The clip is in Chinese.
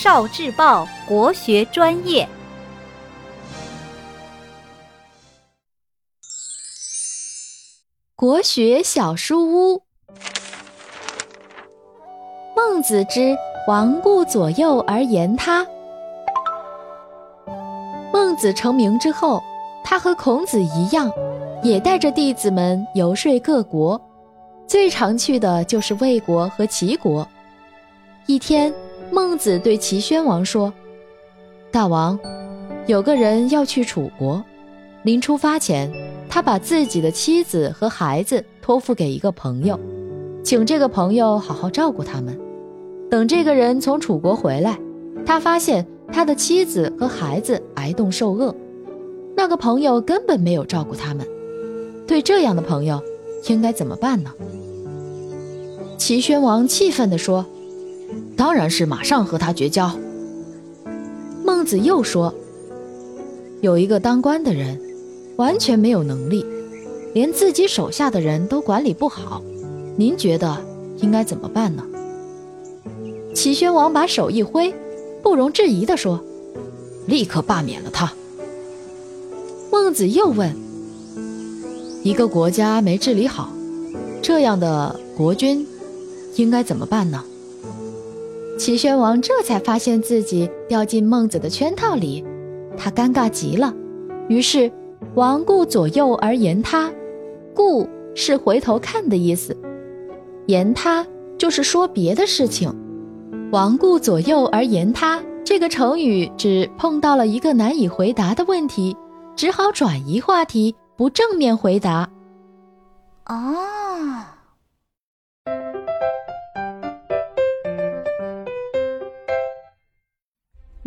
少智报国学专业。国学小书屋，孟子之王顾左右而言他。孟子成名之后，他和孔子一样，也带着弟子们游说各国，最常去的就是魏国和齐国。一天，孟子对齐宣王说：“大王，有个人要去楚国，临出发前。”他把自己的妻子和孩子托付给一个朋友，请这个朋友好好照顾他们。等这个人从楚国回来，他发现他的妻子和孩子挨冻受饿，那个朋友根本没有照顾他们。对这样的朋友，应该怎么办呢？齐宣王气愤地说：“当然是马上和他绝交。”孟子又说：“有一个当官的人。”完全没有能力，连自己手下的人都管理不好，您觉得应该怎么办呢？齐宣王把手一挥，不容置疑地说：“立刻罢免了他。”孟子又问：“一个国家没治理好，这样的国君应该怎么办呢？”齐宣王这才发现自己掉进孟子的圈套里，他尴尬极了，于是。王顾左右而言他，顾是回头看的意思，言他就是说别的事情。王顾左右而言他这个成语指碰到了一个难以回答的问题，只好转移话题，不正面回答。哦，